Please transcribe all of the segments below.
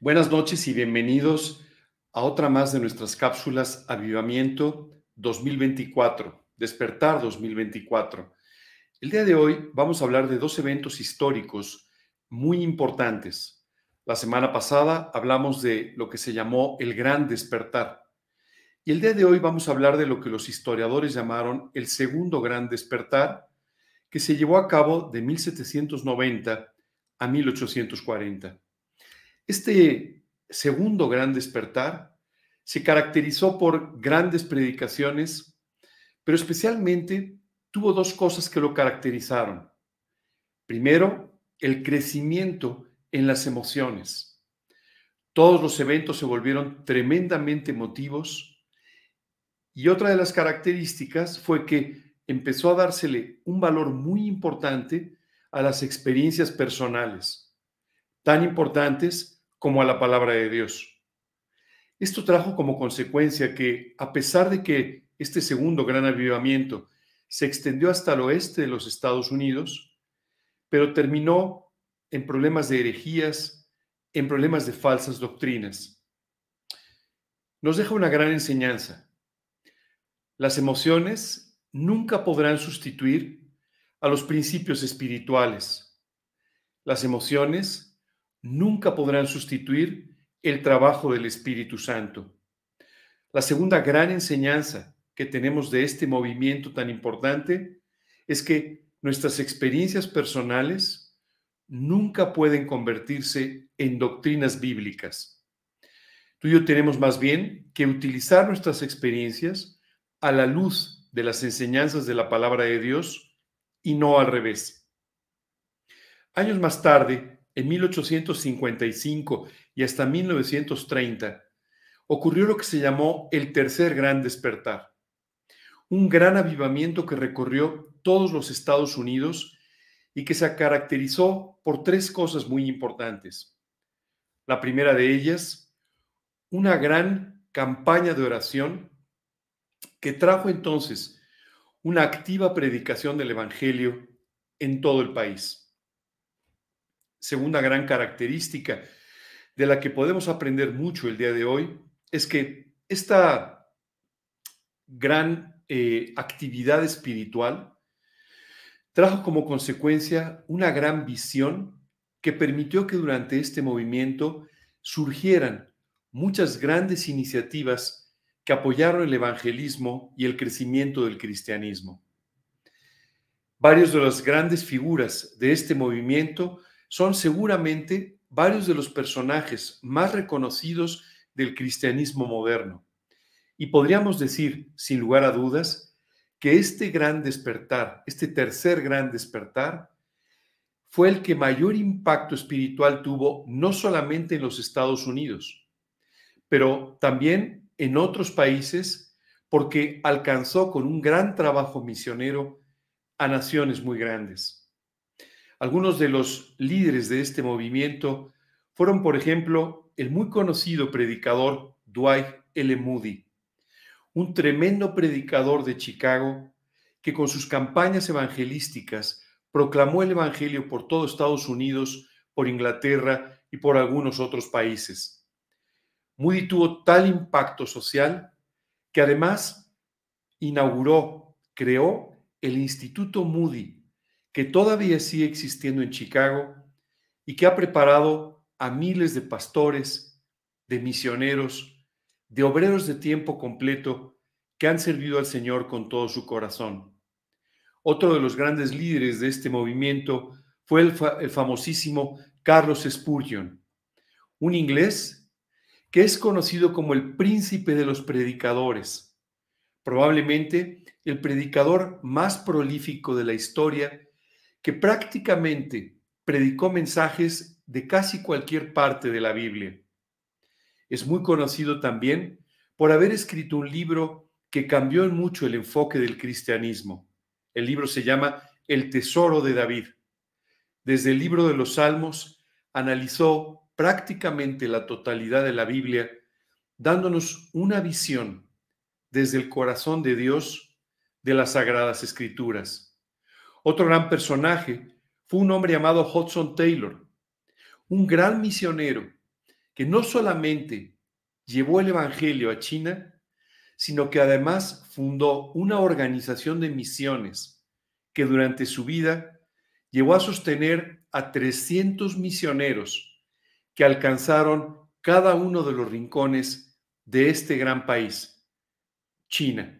Buenas noches y bienvenidos a otra más de nuestras cápsulas Avivamiento 2024, Despertar 2024. El día de hoy vamos a hablar de dos eventos históricos muy importantes. La semana pasada hablamos de lo que se llamó el Gran Despertar. Y el día de hoy vamos a hablar de lo que los historiadores llamaron el Segundo Gran Despertar, que se llevó a cabo de 1790 a 1840. Este segundo gran despertar se caracterizó por grandes predicaciones, pero especialmente tuvo dos cosas que lo caracterizaron. Primero, el crecimiento en las emociones. Todos los eventos se volvieron tremendamente emotivos y otra de las características fue que empezó a dársele un valor muy importante a las experiencias personales, tan importantes como a la palabra de Dios. Esto trajo como consecuencia que, a pesar de que este segundo gran avivamiento se extendió hasta el oeste de los Estados Unidos, pero terminó en problemas de herejías, en problemas de falsas doctrinas. Nos deja una gran enseñanza. Las emociones nunca podrán sustituir a los principios espirituales. Las emociones nunca podrán sustituir el trabajo del Espíritu Santo. La segunda gran enseñanza que tenemos de este movimiento tan importante es que nuestras experiencias personales nunca pueden convertirse en doctrinas bíblicas. Tú y yo tenemos más bien que utilizar nuestras experiencias a la luz de las enseñanzas de la palabra de Dios y no al revés. Años más tarde, en 1855 y hasta 1930, ocurrió lo que se llamó el tercer gran despertar, un gran avivamiento que recorrió todos los Estados Unidos y que se caracterizó por tres cosas muy importantes. La primera de ellas, una gran campaña de oración que trajo entonces una activa predicación del Evangelio en todo el país segunda gran característica de la que podemos aprender mucho el día de hoy es que esta gran eh, actividad espiritual trajo como consecuencia una gran visión que permitió que durante este movimiento surgieran muchas grandes iniciativas que apoyaron el evangelismo y el crecimiento del cristianismo. Varios de las grandes figuras de este movimiento son seguramente varios de los personajes más reconocidos del cristianismo moderno. Y podríamos decir, sin lugar a dudas, que este gran despertar, este tercer gran despertar, fue el que mayor impacto espiritual tuvo no solamente en los Estados Unidos, pero también en otros países, porque alcanzó con un gran trabajo misionero a naciones muy grandes. Algunos de los líderes de este movimiento fueron, por ejemplo, el muy conocido predicador Dwight L. Moody, un tremendo predicador de Chicago que con sus campañas evangelísticas proclamó el Evangelio por todo Estados Unidos, por Inglaterra y por algunos otros países. Moody tuvo tal impacto social que además inauguró, creó el Instituto Moody, que todavía sigue existiendo en Chicago y que ha preparado a miles de pastores, de misioneros, de obreros de tiempo completo que han servido al Señor con todo su corazón. Otro de los grandes líderes de este movimiento fue el, famosísimo Carlos Spurgeon, un inglés que es conocido como el príncipe de los predicadores, probablemente el predicador más prolífico de la historia que prácticamente predicó mensajes de casi cualquier parte de la Biblia. Es muy conocido también por haber escrito un libro que cambió en mucho el enfoque del cristianismo. El libro se llama El Tesoro de David. Desde el libro de los Salmos analizó prácticamente la totalidad de la Biblia, dándonos una visión desde el corazón de Dios de las Sagradas Escrituras. Otro gran personaje fue un hombre llamado Hudson Taylor, un gran misionero que no solamente llevó el Evangelio a China, sino que además fundó una organización de misiones que durante su vida llevó a sostener a 300 misioneros que alcanzaron cada uno de los rincones de este gran país, China.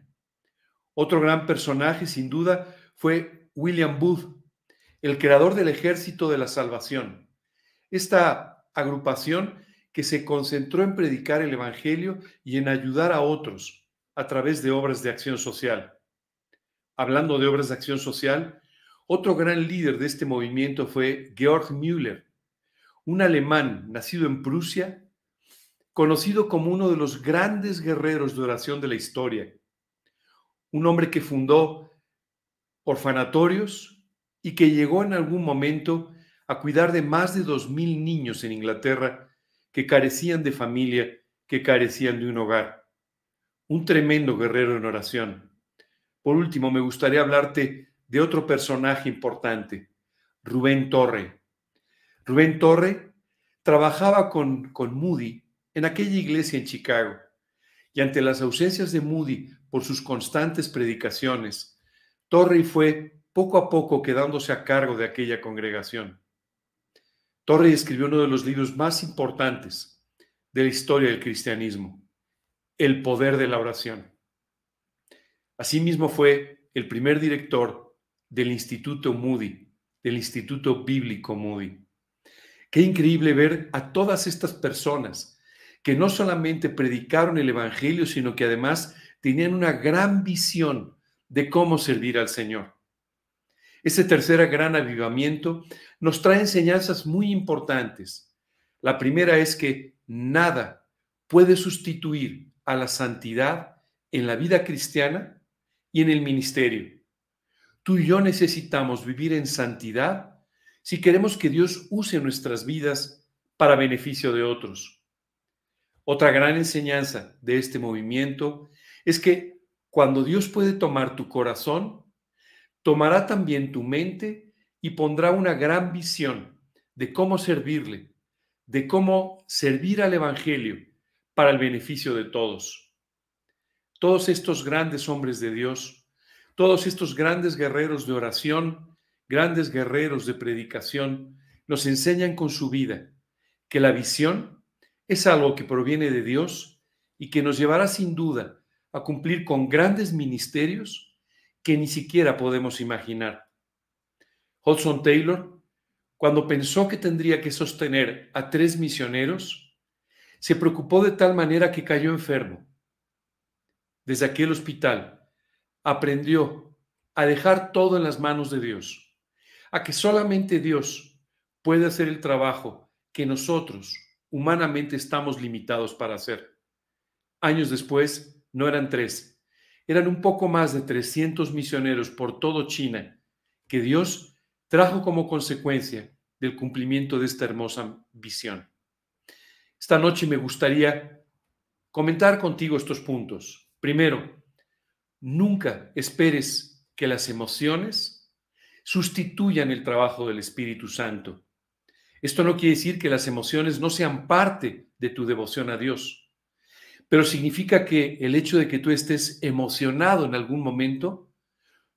Otro gran personaje, sin duda, fue William Booth, el creador del Ejército de la Salvación. Esta agrupación que se concentró en predicar el Evangelio y en ayudar a otros a través de obras de acción social. Hablando de obras de acción social, otro gran líder de este movimiento fue Georg Müller, un alemán nacido en Prusia, conocido como uno de los grandes guerreros de oración de la historia, un hombre que fundó orfanatorios y que llegó en algún momento a cuidar de más de dos mil niños en Inglaterra que carecían de familia, que carecían de un hogar. Un tremendo guerrero en oración. Por último, me gustaría hablarte de otro personaje importante, Rubén Torre. Rubén Torre trabajaba con, con Moody en aquella iglesia en Chicago y ante las ausencias de Moody por sus constantes predicaciones, Torrey fue poco a poco quedándose a cargo de aquella congregación. Torrey escribió uno de los libros más importantes de la historia del cristianismo, El poder de la oración. Asimismo fue el primer director del Instituto Moody, del Instituto Bíblico Moody. Qué increíble ver a todas estas personas que no solamente predicaron el Evangelio, sino que además tenían una gran visión de cómo servir al Señor. Ese tercer gran avivamiento nos trae enseñanzas muy importantes. La primera es que nada puede sustituir a la santidad en la vida cristiana y en el ministerio. Tú y yo necesitamos vivir en santidad si queremos que Dios use nuestras vidas para beneficio de otros. Otra gran enseñanza de este movimiento es que cuando Dios puede tomar tu corazón, tomará también tu mente y pondrá una gran visión de cómo servirle, de cómo servir al Evangelio para el beneficio de todos. Todos estos grandes hombres de Dios, todos estos grandes guerreros de oración, grandes guerreros de predicación, nos enseñan con su vida que la visión es algo que proviene de Dios y que nos llevará sin duda a cumplir con grandes ministerios que ni siquiera podemos imaginar. Hudson Taylor, cuando pensó que tendría que sostener a tres misioneros, se preocupó de tal manera que cayó enfermo. Desde aquel hospital aprendió a dejar todo en las manos de Dios, a que solamente Dios puede hacer el trabajo que nosotros humanamente estamos limitados para hacer. Años después, no eran tres, eran un poco más de 300 misioneros por todo China que Dios trajo como consecuencia del cumplimiento de esta hermosa visión. Esta noche me gustaría comentar contigo estos puntos. Primero, nunca esperes que las emociones sustituyan el trabajo del Espíritu Santo. Esto no quiere decir que las emociones no sean parte de tu devoción a Dios pero significa que el hecho de que tú estés emocionado en algún momento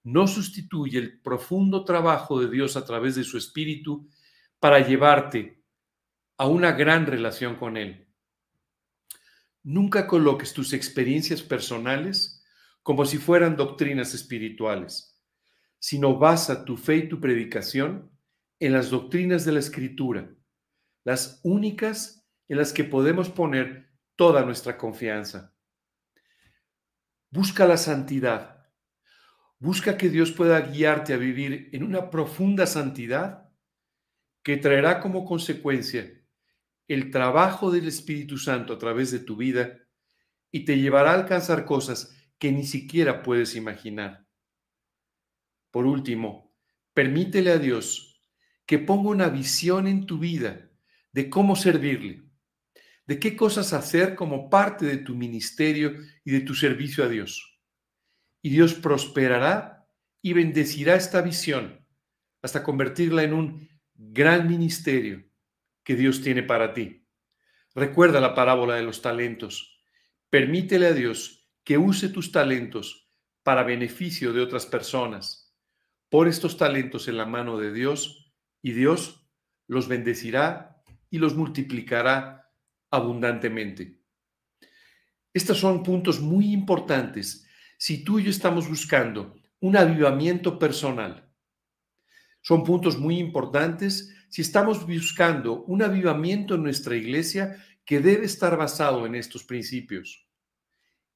no sustituye el profundo trabajo de Dios a través de su espíritu para llevarte a una gran relación con Él. Nunca coloques tus experiencias personales como si fueran doctrinas espirituales, sino basa tu fe y tu predicación en las doctrinas de la Escritura, las únicas en las que podemos poner toda nuestra confianza. Busca la santidad. Busca que Dios pueda guiarte a vivir en una profunda santidad que traerá como consecuencia el trabajo del Espíritu Santo a través de tu vida y te llevará a alcanzar cosas que ni siquiera puedes imaginar. Por último, permítele a Dios que ponga una visión en tu vida de cómo servirle de qué cosas hacer como parte de tu ministerio y de tu servicio a Dios. Y Dios prosperará y bendecirá esta visión hasta convertirla en un gran ministerio que Dios tiene para ti. Recuerda la parábola de los talentos. Permítele a Dios que use tus talentos para beneficio de otras personas. Por estos talentos en la mano de Dios y Dios los bendecirá y los multiplicará abundantemente. Estos son puntos muy importantes si tú y yo estamos buscando un avivamiento personal. Son puntos muy importantes si estamos buscando un avivamiento en nuestra iglesia que debe estar basado en estos principios.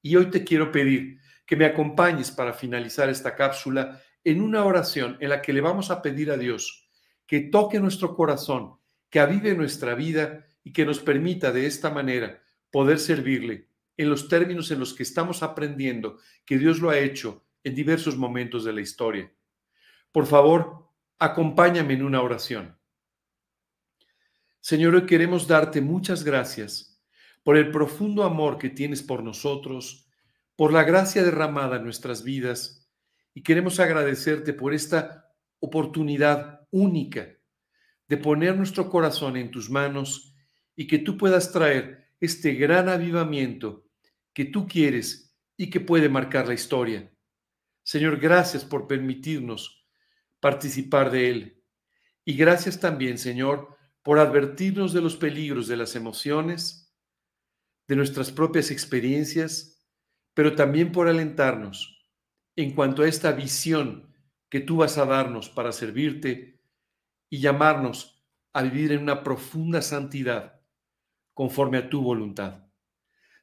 Y hoy te quiero pedir que me acompañes para finalizar esta cápsula en una oración en la que le vamos a pedir a Dios que toque nuestro corazón, que avive nuestra vida y que nos permita de esta manera poder servirle en los términos en los que estamos aprendiendo que Dios lo ha hecho en diversos momentos de la historia. Por favor, acompáñame en una oración. Señor, hoy queremos darte muchas gracias por el profundo amor que tienes por nosotros, por la gracia derramada en nuestras vidas y queremos agradecerte por esta oportunidad única de poner nuestro corazón en tus manos y que tú puedas traer este gran avivamiento que tú quieres y que puede marcar la historia. Señor, gracias por permitirnos participar de él. Y gracias también, Señor, por advertirnos de los peligros de las emociones, de nuestras propias experiencias, pero también por alentarnos en cuanto a esta visión que tú vas a darnos para servirte y llamarnos a vivir en una profunda santidad conforme a tu voluntad.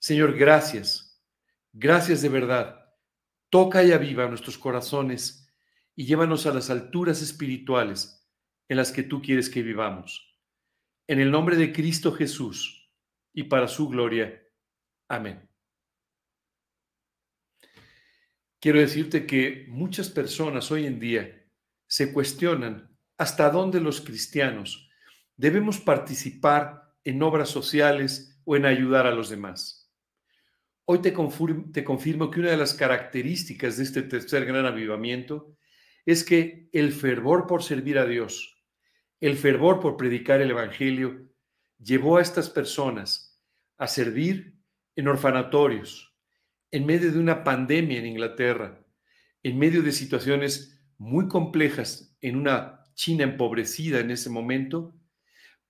Señor, gracias, gracias de verdad Toca y aviva nuestros corazones y llévanos a las alturas espirituales en las que tú quieres que vivamos. En el nombre de Cristo Jesús y para su gloria. Amén. Quiero decirte que muchas personas hoy en día se cuestionan hasta dónde los cristianos debemos participar en obras sociales o en ayudar a los demás. Hoy te confirmo, que una de las características de este tercer gran avivamiento es que el fervor por servir a Dios, el fervor por predicar el Evangelio, llevó a estas personas a servir en orfanatorios, en medio de una pandemia en Inglaterra, en medio de situaciones muy complejas en una China empobrecida en ese momento,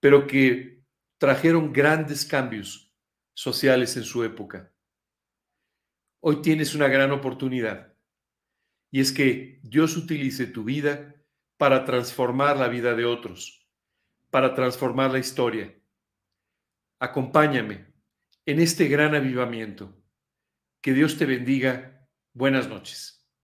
pero que trajeron grandes cambios sociales en su época hoy tienes una gran oportunidad. Y es que Dios utilice tu vida para transformar la vida de otros, para transformar la historia. Acompáñame en este gran avivamiento. Que Dios te bendiga. Buenas noches.